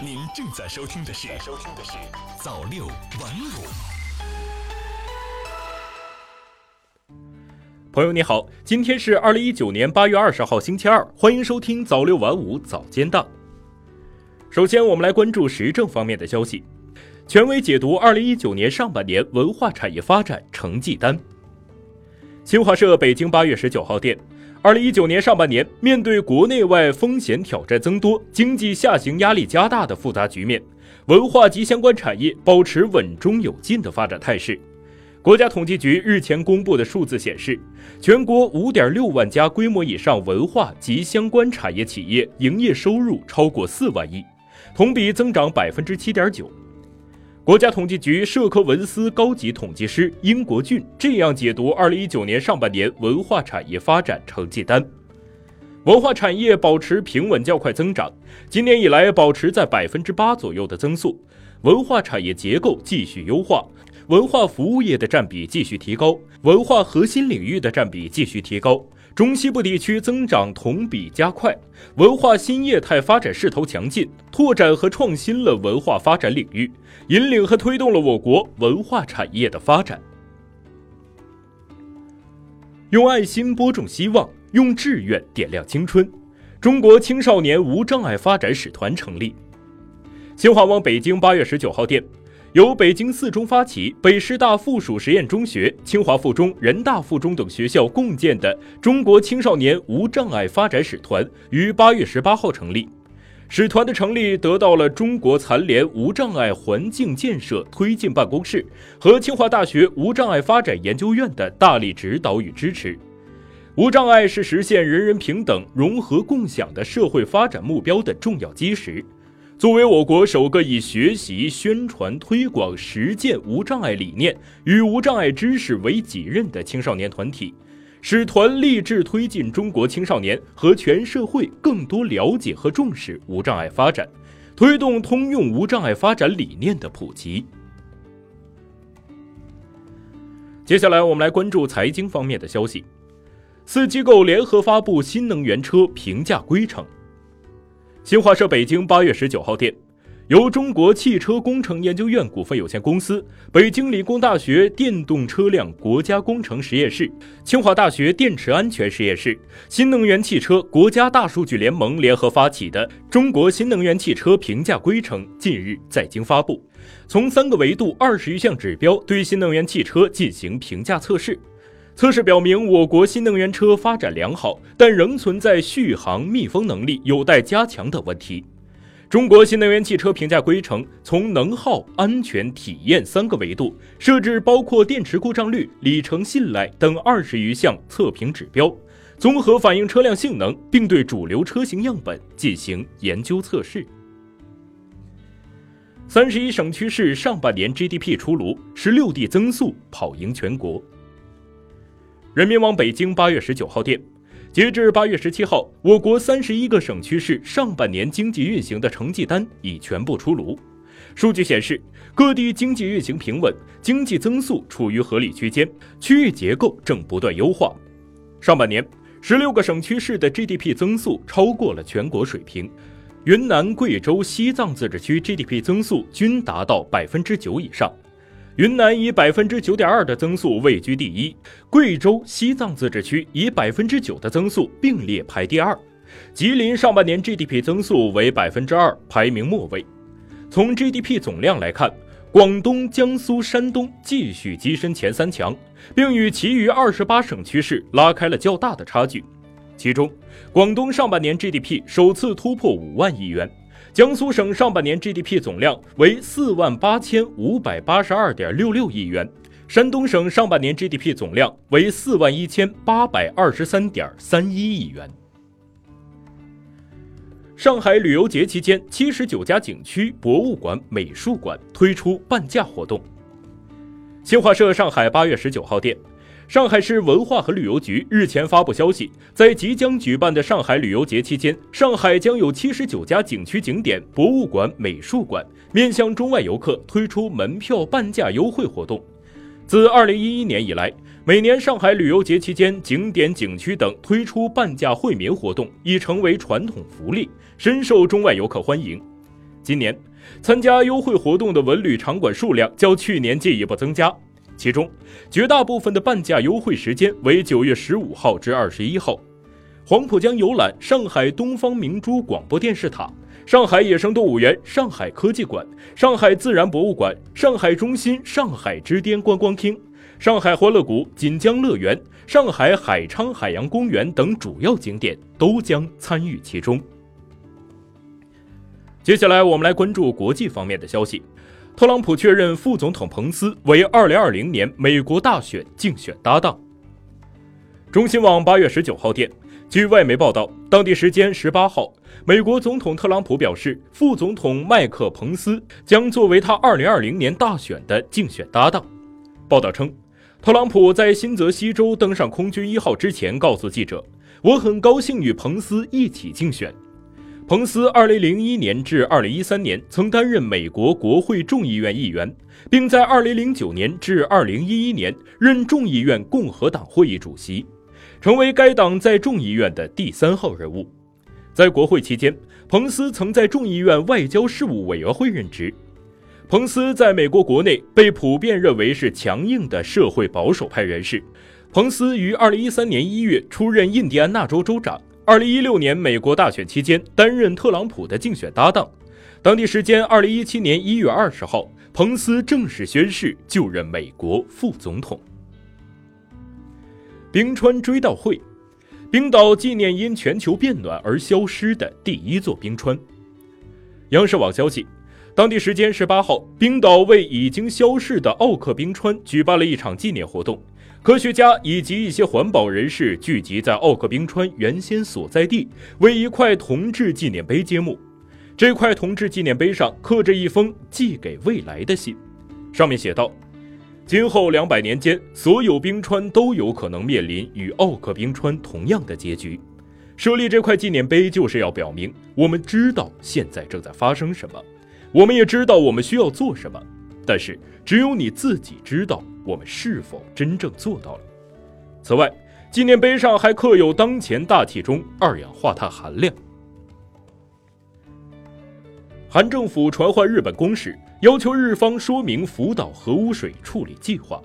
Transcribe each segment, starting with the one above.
您正在收听的是收听的是早六晚五。朋友你好，今天是二零一九年八月二十号星期二，欢迎收听早六晚五早间档。首先，我们来关注时政方面的消息。权威解读二零一九年上半年文化产业发展成绩单。新华社北京八月十九号电。二零一九年上半年，面对国内外风险挑战增多、经济下行压力加大的复杂局面，文化及相关产业保持稳中有进的发展态势。国家统计局日前公布的数字显示，全国五点六万家规模以上文化及相关产业企业营业收入超过四万亿，同比增长百分之七点九。国家统计局社科文司高级统计师殷国俊这样解读二零一九年上半年文化产业发展成绩单：文化产业保持平稳较快增长，今年以来保持在百分之八左右的增速，文化产业结构继续优化，文化服务业的占比继续提高，文化核心领域的占比继续提高。中西部地区增长同比加快，文化新业态发展势头强劲，拓展和创新了文化发展领域，引领和推动了我国文化产业的发展。用爱心播种希望，用志愿点亮青春。中国青少年无障碍发展使团成立。新华网北京八月十九号电。由北京四中发起，北师大附属实验中学、清华附中、人大附中等学校共建的中国青少年无障碍发展使团于八月十八号成立。使团的成立得到了中国残联无障碍环境建设推进办公室和清华大学无障碍发展研究院的大力指导与支持。无障碍是实现人人平等、融合共享的社会发展目标的重要基石。作为我国首个以学习、宣传、推广、实践无障碍理念与无障碍知识为己任的青少年团体，使团立志推进中国青少年和全社会更多了解和重视无障碍发展，推动通用无障碍发展理念的普及。接下来，我们来关注财经方面的消息。四机构联合发布新能源车评价规程。新华社北京八月十九号电，由中国汽车工程研究院股份有限公司、北京理工大学电动车辆国家工程实验室、清华大学电池安全实验室、新能源汽车国家大数据联盟联合发起的《中国新能源汽车评价规程》近日在京发布，从三个维度、二十余项指标对新能源汽车进行评价测试。测试表明，我国新能源车发展良好，但仍存在续航、密封能力有待加强等问题。中国新能源汽车评价规程从能耗、安全、体验三个维度设置，包括电池故障率、里程信赖等二十余项测评指标，综合反映车辆性能，并对主流车型样本进行研究测试。三十一省区市上半年 GDP 出炉，十六地增速跑赢全国。人民网北京八月十九号电，截至八月十七号，我国三十一个省区市上半年经济运行的成绩单已全部出炉。数据显示，各地经济运行平稳，经济增速处于合理区间，区域结构正不断优化。上半年，十六个省区市的 GDP 增速超过了全国水平，云南、贵州、西藏自治区 GDP 增速均达到百分之九以上。云南以百分之九点二的增速位居第一，贵州、西藏自治区以百分之九的增速并列排第二，吉林上半年 GDP 增速为百分之二，排名末位。从 GDP 总量来看，广东、江苏、山东继续跻身前三强，并与其余二十八省区市拉开了较大的差距。其中，广东上半年 GDP 首次突破五万亿元。江苏省上半年 GDP 总量为四万八千五百八十二点六六亿元，山东省上半年 GDP 总量为四万一千八百二十三点三一亿元。上海旅游节期间，七十九家景区、博物馆、美术馆推出半价活动。新华社上海八月十九号电。上海市文化和旅游局日前发布消息，在即将举办的上海旅游节期间，上海将有七十九家景区景点、博物馆、美术馆面向中外游客推出门票半价优惠活动。自二零一一年以来，每年上海旅游节期间，景点、景区等推出半价惠民活动已成为传统福利，深受中外游客欢迎。今年参加优惠活动的文旅场馆数量较去年进一步增加，其中绝大部分的半价优惠时间为九月十五号至二十一号。黄浦江游览上海东方明珠广播电视塔、上海野生动物园、上海科技馆、上海自然博物馆、上海中心上海之巅观光厅、上海欢乐谷、锦江乐园、上海海昌海洋公园等主要景点都将参与其中。接下来，我们来关注国际方面的消息。特朗普确认副总统彭斯为2020年美国大选竞选搭档。中新网八月十九号电。据外媒报道，当地时间十八号，美国总统特朗普表示，副总统麦克·彭斯将作为他二零二零年大选的竞选搭档。报道称，特朗普在新泽西州登上空军一号之前告诉记者：“我很高兴与彭斯一起竞选。”彭斯二零零一年至二零一三年曾担任美国国会众议院议员，并在二零零九年至二零一一年任众议院共和党会议主席。成为该党在众议院的第三号人物。在国会期间，彭斯曾在众议院外交事务委员会任职。彭斯在美国国内被普遍认为是强硬的社会保守派人士。彭斯于2013年1月出任印第安纳州州长。2016年美国大选期间，担任特朗普的竞选搭档。当地时间2017年1月20号，彭斯正式宣誓就任美国副总统。冰川追悼会，冰岛纪念因全球变暖而消失的第一座冰川。央视网消息，当地时间十八号，冰岛为已经消逝的奥克冰川举办了一场纪念活动。科学家以及一些环保人士聚集在奥克冰川原先所在地，为一块铜制纪念碑揭幕。这块铜制纪念碑上刻着一封寄给未来的信，上面写道。今后两百年间，所有冰川都有可能面临与奥克冰川同样的结局。设立这块纪念碑，就是要表明我们知道现在正在发生什么，我们也知道我们需要做什么。但是，只有你自己知道我们是否真正做到了。此外，纪念碑上还刻有当前大气中二氧化碳含量。韩政府传唤日本公使。要求日方说明福岛核污水处理计划。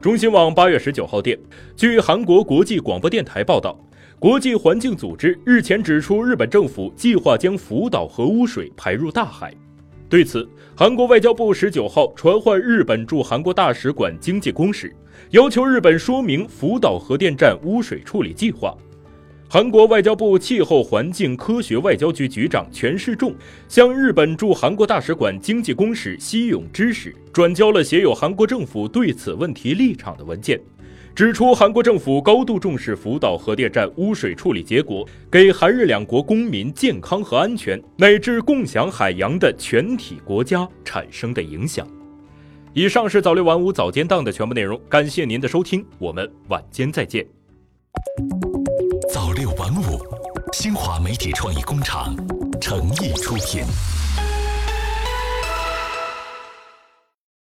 中新网八月十九号电，据韩国国际广播电台报道，国际环境组织日前指出，日本政府计划将福岛核污水排入大海。对此，韩国外交部十九号传唤日本驻韩国大使馆经济公使，要求日本说明福岛核电站污水处理计划。韩国外交部气候环境科学外交局局长全世仲向日本驻韩国大使馆经济公使西永之使转交了写有韩国政府对此问题立场的文件，指出韩国政府高度重视福岛核电站污水处理结果给韩日两国公民健康和安全乃至共享海洋的全体国家产生的影响。以上是早六晚五早间档的全部内容，感谢您的收听，我们晚间再见。早六晚五，新华媒体创意工厂诚意出品。